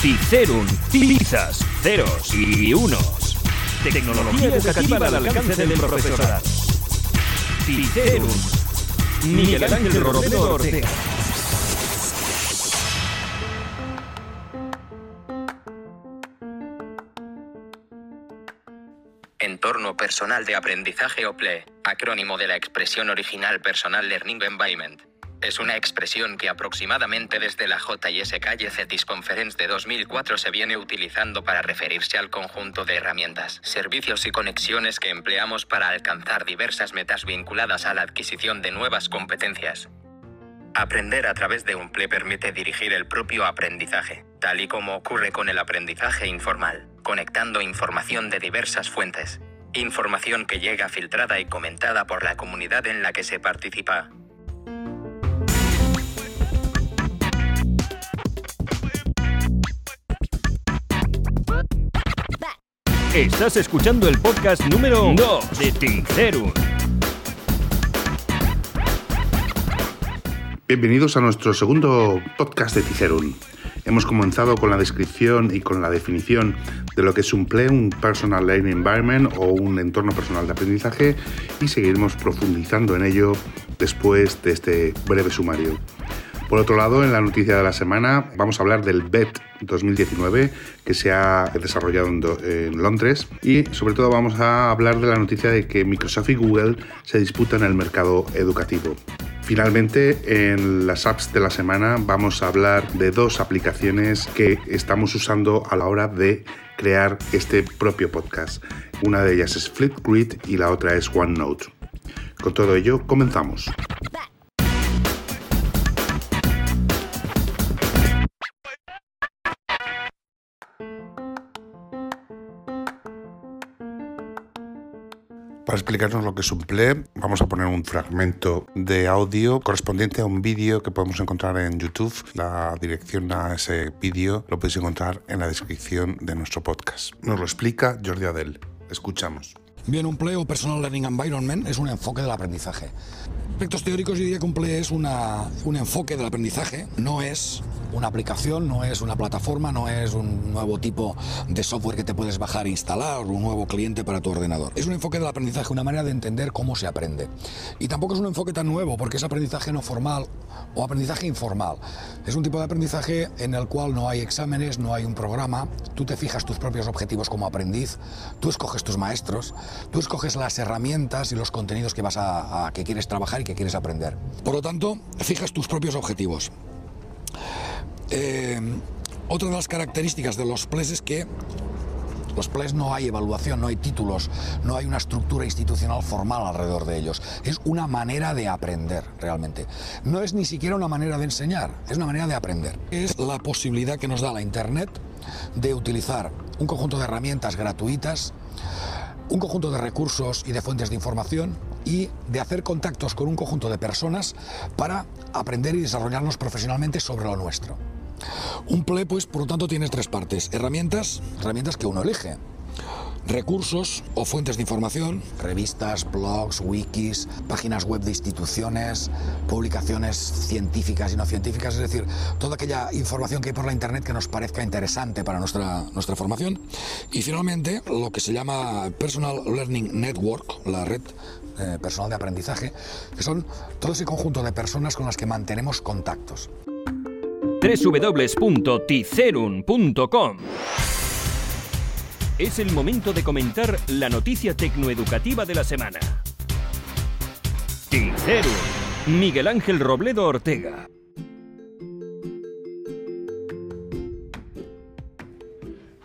Ticerum, pizzas, ceros y unos. Tecnología educativa al alcance del profesorado. Ticerum. Miguel Ángel Robledo Ortega. Entorno personal de aprendizaje o PLE, acrónimo de la expresión original Personal Learning Environment. Es una expresión que aproximadamente desde la JS Calle CETIS Conference de 2004 se viene utilizando para referirse al conjunto de herramientas, servicios y conexiones que empleamos para alcanzar diversas metas vinculadas a la adquisición de nuevas competencias. Aprender a través de un PLE permite dirigir el propio aprendizaje, tal y como ocurre con el aprendizaje informal, conectando información de diversas fuentes. Información que llega filtrada y comentada por la comunidad en la que se participa. Estás escuchando el podcast número 2 de Ticerum. Bienvenidos a nuestro segundo podcast de Ticerum. Hemos comenzado con la descripción y con la definición de lo que es un PLE, un Personal Learning Environment o un entorno personal de aprendizaje y seguiremos profundizando en ello después de este breve sumario. Por otro lado, en la noticia de la semana vamos a hablar del BET 2019 que se ha desarrollado en, en, Londres y sobre todo vamos a hablar de la noticia de que Microsoft y Google se disputan el mercado educativo. Finalmente, en las apps de la semana vamos a hablar de dos aplicaciones que estamos usando a la hora de crear este propio podcast. Una de ellas es Flipgrid y la otra es OneNote. Con todo ello, comenzamos. Para explicarnos lo que es un PLE, vamos a poner un fragmento de audio correspondiente a un vídeo que podemos encontrar en YouTube. La dirección a ese vídeo lo podéis encontrar en la descripción de nuestro podcast. Nos lo explica Jordi Adel. Escuchamos. Bien, un PLE o Personal Learning Environment es un enfoque del aprendizaje. Aspectos teóricos, yo diría que un PLE es una, un enfoque del aprendizaje, no es una aplicación, no es una plataforma, no es un nuevo tipo de software que te puedes bajar e instalar, un nuevo cliente para tu ordenador. Es un enfoque del aprendizaje, una manera de entender cómo se aprende. Y tampoco es un enfoque tan nuevo, porque es aprendizaje no formal o aprendizaje informal. Es un tipo de aprendizaje en el cual no hay exámenes, no hay un programa, tú te fijas tus propios objetivos como aprendiz, tú escoges tus maestros, tú escoges las herramientas y los contenidos que vas a, que quieres trabajar y que quieres aprender. Por lo tanto, fijas tus propios objetivos. Eh, otra de las características de los PLES es que los PLES no hay evaluación, no hay títulos, no hay una estructura institucional formal alrededor de ellos. Es una manera de aprender, realmente. No es ni siquiera una manera de enseñar, es una manera de aprender. Es la posibilidad que nos da la Internet de utilizar un conjunto de herramientas gratuitas, un conjunto de recursos y de fuentes de información y de hacer contactos con un conjunto de personas para aprender y desarrollarnos profesionalmente sobre lo nuestro. Un PLE, pues, por lo tanto, tiene tres partes. Herramientas, herramientas que uno elige. Recursos o fuentes de información, revistas, blogs, wikis, páginas web de instituciones, publicaciones científicas y no científicas, es decir, toda aquella información que hay por la Internet que nos parezca interesante para nuestra, nuestra formación. Y finalmente, lo que se llama Personal Learning Network, la red eh, personal de aprendizaje, que son todo ese conjunto de personas con las que mantenemos contactos www.ticerum.com. Es el momento de comentar la noticia tecnoeducativa de la semana. Ticerum, Miguel Ángel Robledo Ortega.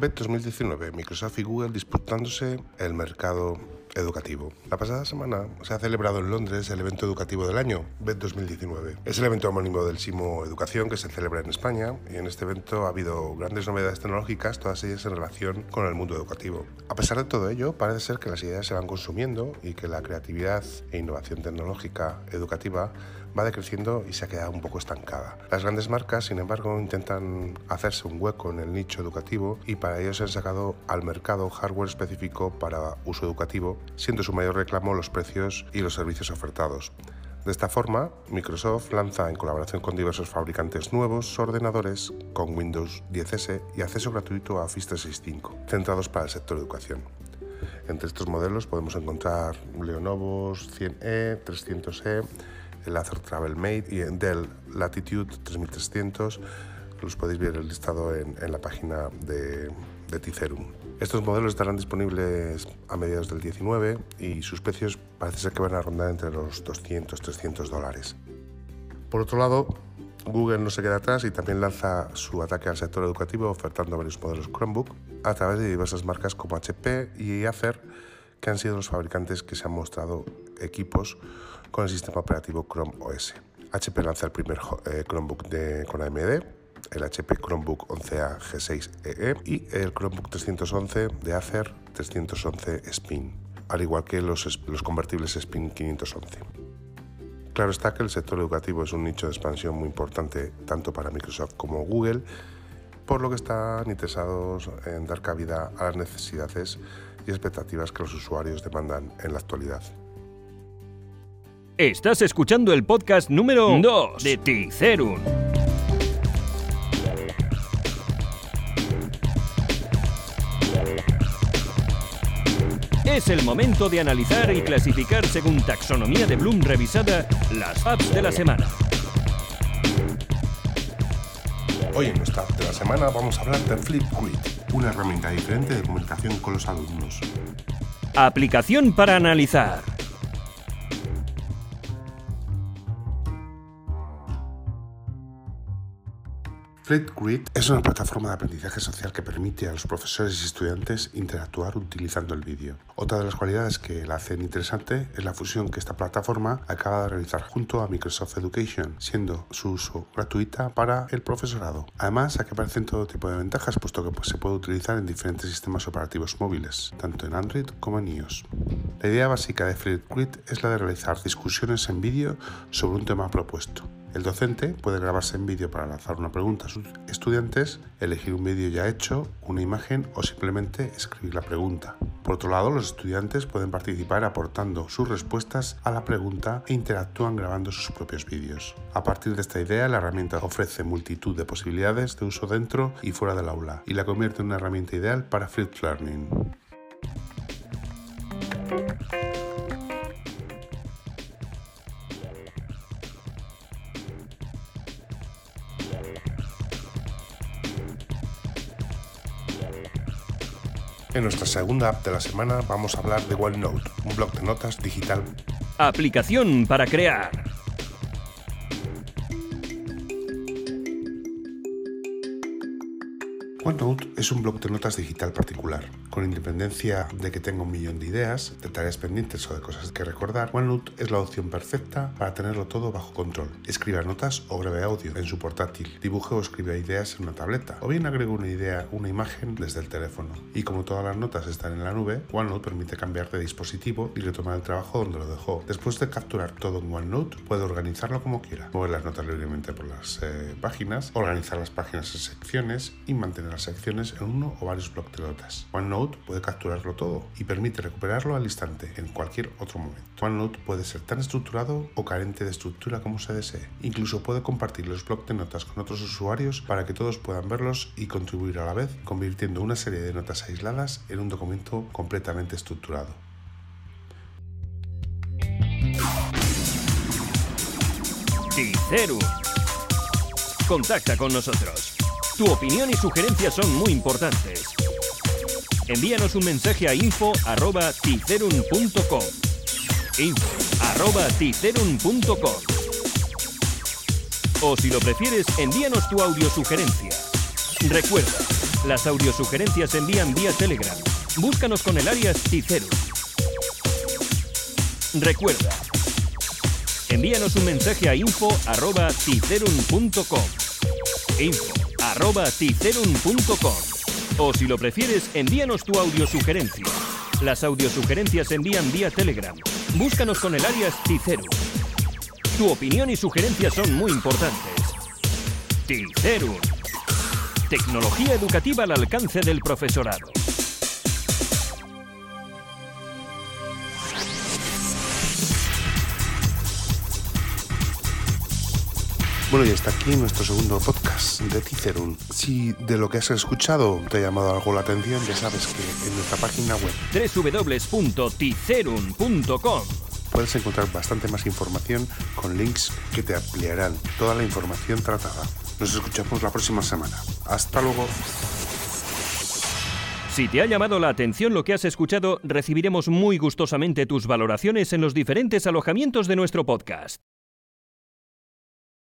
BET 2019, Microsoft y Google disputándose el mercado educativo. La pasada semana se ha celebrado en Londres el evento educativo del año, BED 2019. Es el evento homónimo del SIMO Educación que se celebra en España y en este evento ha habido grandes novedades tecnológicas, todas ellas en relación con el mundo educativo. A pesar de todo ello, parece ser que las ideas se van consumiendo y que la creatividad e innovación tecnológica educativa va decreciendo y se ha quedado un poco estancada. Las grandes marcas, sin embargo, intentan hacerse un hueco en el nicho educativo y para ello se han sacado al mercado hardware específico para uso educativo, siendo su mayor reclamo los precios y los servicios ofertados. De esta forma, Microsoft lanza en colaboración con diversos fabricantes nuevos ordenadores con Windows 10S y acceso gratuito a Office 365, centrados para el sector educación. Entre estos modelos podemos encontrar Lenovo 100E, 300E, el Acer Travelmate y el Dell Latitude 3300. Los podéis ver el listado en, la página de Ticerum. Estos modelos estarán disponibles a mediados del 19 y sus precios parece ser que van a rondar entre los 200-300 dólares. Por otro lado, Google no se queda atrás y también lanza su ataque al sector educativo ofertando varios modelos Chromebook a través de diversas marcas como HP y Acer, que han sido los fabricantes que se han mostrado equipos con el sistema operativo Chrome OS. HP lanza el primer eh, Chromebook con AMD, el HP Chromebook 11A G6EE y el Chromebook 311 de Acer 311 Spin, al igual que los, los convertibles Spin 511. Claro está que el sector educativo es un nicho de expansión muy importante tanto para Microsoft como Google, por lo que están interesados en dar cabida a las necesidades y expectativas que los usuarios demandan en la actualidad. Estás escuchando el podcast número 2 de Ticerum. Es el momento de analizar y clasificar según taxonomía de Bloom revisada las apps de la semana. Hoy en nuestra app de la semana vamos a hablar de Flipgrid, una herramienta diferente de comunicación con los alumnos. Aplicación para analizar. Flipgrid es una plataforma de aprendizaje social que permite a los profesores y estudiantes interactuar utilizando el vídeo. Otra de las cualidades que la hacen interesante es la fusión que esta plataforma acaba de realizar junto a Microsoft Education, siendo su uso gratuita para el profesorado. Además, aquí aparecen todo tipo de ventajas, puesto que pues, se puede utilizar en diferentes sistemas operativos móviles, tanto en Android como en iOS. La idea básica de Flipgrid es la de realizar discusiones en vídeo sobre un tema propuesto. El docente puede grabarse en vídeo para lanzar una pregunta a sus estudiantes, elegir un vídeo ya hecho, una imagen o simplemente escribir la pregunta. Por otro lado, los estudiantes pueden participar aportando sus respuestas a la pregunta e interactúan grabando sus propios vídeos. A partir de esta idea, la herramienta ofrece multitud de posibilidades de uso dentro y fuera del aula y la convierte en una herramienta ideal para flipped learning. En nuestra segunda app de la semana vamos a hablar de OneNote, un blog de notas digital. Aplicación para crear. OneNote es un blog de notas digital particular. Con independencia de que tenga un millón de ideas, de tareas pendientes o de cosas que recordar, OneNote es la opción perfecta para tenerlo todo bajo control. Escriba notas o grabe audio en su portátil, dibuje o escriba ideas en una tableta, o bien agrega una idea, una imagen desde el teléfono. Y como todas las notas están en la nube, OneNote permite cambiar de dispositivo y retomar el trabajo donde lo dejó. Después de capturar todo en OneNote, puede organizarlo como quiera, mover las notas libremente por las eh, páginas, organizar las páginas en secciones y mantener las secciones en uno o varios bloques de notas. OneNote puede capturarlo todo y permite recuperarlo al instante en cualquier otro momento. OneNote puede ser tan estructurado o carente de estructura como se desee. Incluso puede compartir los bloques de notas con otros usuarios para que todos puedan verlos y contribuir a la vez, convirtiendo una serie de notas aisladas en un documento completamente estructurado. Contacta con nosotros. Tu opinión y sugerencias son muy importantes. Envíanos un mensaje a info.ticerum.com info.ticerum.com O si lo prefieres, envíanos tu audiosugerencia. Recuerda, las audiosugerencias se envían vía Telegram. Búscanos con el alias Ticerum. Recuerda, envíanos un mensaje a info.ticerum.com info arroba ticerum.com. O si lo prefieres, envíanos tu audiosugerencia. Las audiosugerencias se envían vía Telegram. Búscanos con el alias Ticerum. Tu opinión y sugerencias son muy importantes. Ticerum. Tecnología educativa al alcance del profesorado. Bueno, y hasta aquí nuestro segundo podcast de Ticerun. Si de lo que has escuchado te ha llamado algo la atención, ya sabes que en nuestra página web www.ticerun.com puedes encontrar bastante más información con links que te ampliarán toda la información tratada. Nos escuchamos la próxima semana. Hasta luego. Si te ha llamado la atención lo que has escuchado, recibiremos muy gustosamente tus valoraciones en los diferentes alojamientos de nuestro podcast.